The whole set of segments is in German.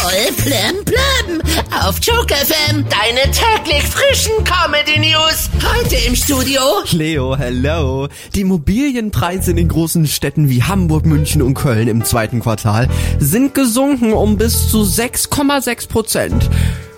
Voll plem plem. Auf Joke FM. Deine täglich frischen Comedy News. Heute im Studio. Leo, hello. Die Immobilienpreise in den großen Städten wie Hamburg, München und Köln im zweiten Quartal sind gesunken um bis zu 6,6 Prozent.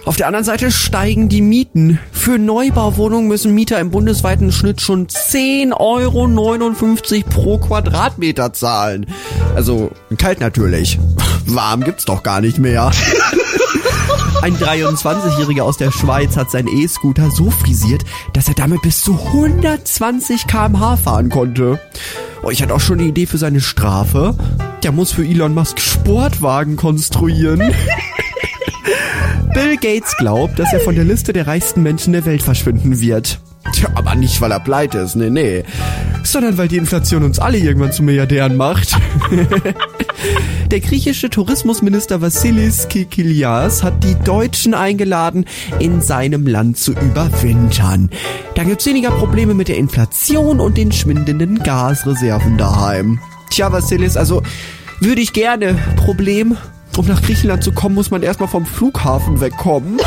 Auf der anderen Seite steigen die Mieten. Für Neubauwohnungen müssen Mieter im bundesweiten Schnitt schon 10,59 Euro pro Quadratmeter zahlen. Also kalt natürlich. Warm gibt's doch gar nicht mehr. Ein 23-Jähriger aus der Schweiz hat seinen E-Scooter so frisiert, dass er damit bis zu 120 km/h fahren konnte. Oh, ich hatte auch schon eine Idee für seine Strafe. Der muss für Elon Musk Sportwagen konstruieren. Bill Gates glaubt, dass er von der Liste der reichsten Menschen der Welt verschwinden wird. Tja, aber nicht, weil er pleite ist, nee, nee. Sondern weil die Inflation uns alle irgendwann zu Milliardären macht. Der griechische Tourismusminister Vassilis Kikilias hat die Deutschen eingeladen, in seinem Land zu überwintern. Da gibt's weniger Probleme mit der Inflation und den schwindenden Gasreserven daheim. Tja, Vassilis, also würde ich gerne. Problem, um nach Griechenland zu kommen, muss man erstmal vom Flughafen wegkommen.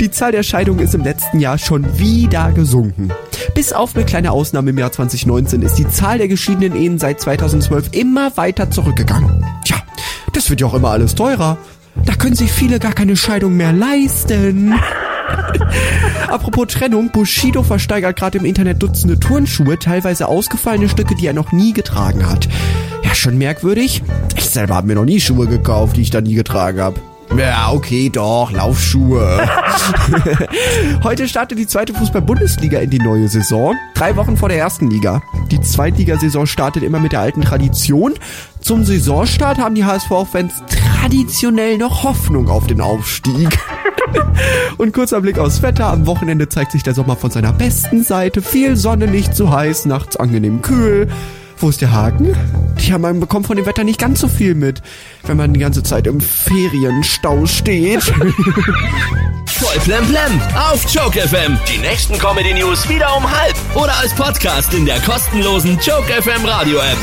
Die Zahl der Scheidungen ist im letzten Jahr schon wieder gesunken. Bis auf eine kleine Ausnahme im Jahr 2019 ist die Zahl der geschiedenen Ehen seit 2012 immer weiter zurückgegangen. Tja, das wird ja auch immer alles teurer. Da können sich viele gar keine Scheidung mehr leisten. Apropos Trennung, Bushido versteigert gerade im Internet Dutzende Turnschuhe, teilweise ausgefallene Stücke, die er noch nie getragen hat. Ja, schon merkwürdig. Ich selber habe mir noch nie Schuhe gekauft, die ich da nie getragen habe. Ja, okay, doch, Laufschuhe. Heute startet die zweite Fußball-Bundesliga in die neue Saison. Drei Wochen vor der ersten Liga. Die Zweitligasaison startet immer mit der alten Tradition. Zum Saisonstart haben die HSV-Fans traditionell noch Hoffnung auf den Aufstieg. Und kurzer Blick aufs Wetter. Am Wochenende zeigt sich der Sommer von seiner besten Seite. Viel Sonne, nicht zu heiß, nachts angenehm kühl. Wo ist der Haken? Tja, man bekommt von dem Wetter nicht ganz so viel mit, wenn man die ganze Zeit im Ferienstau steht. Voll plem plem auf Joke FM. Die nächsten Comedy News wieder um halb oder als Podcast in der kostenlosen Joke FM Radio App.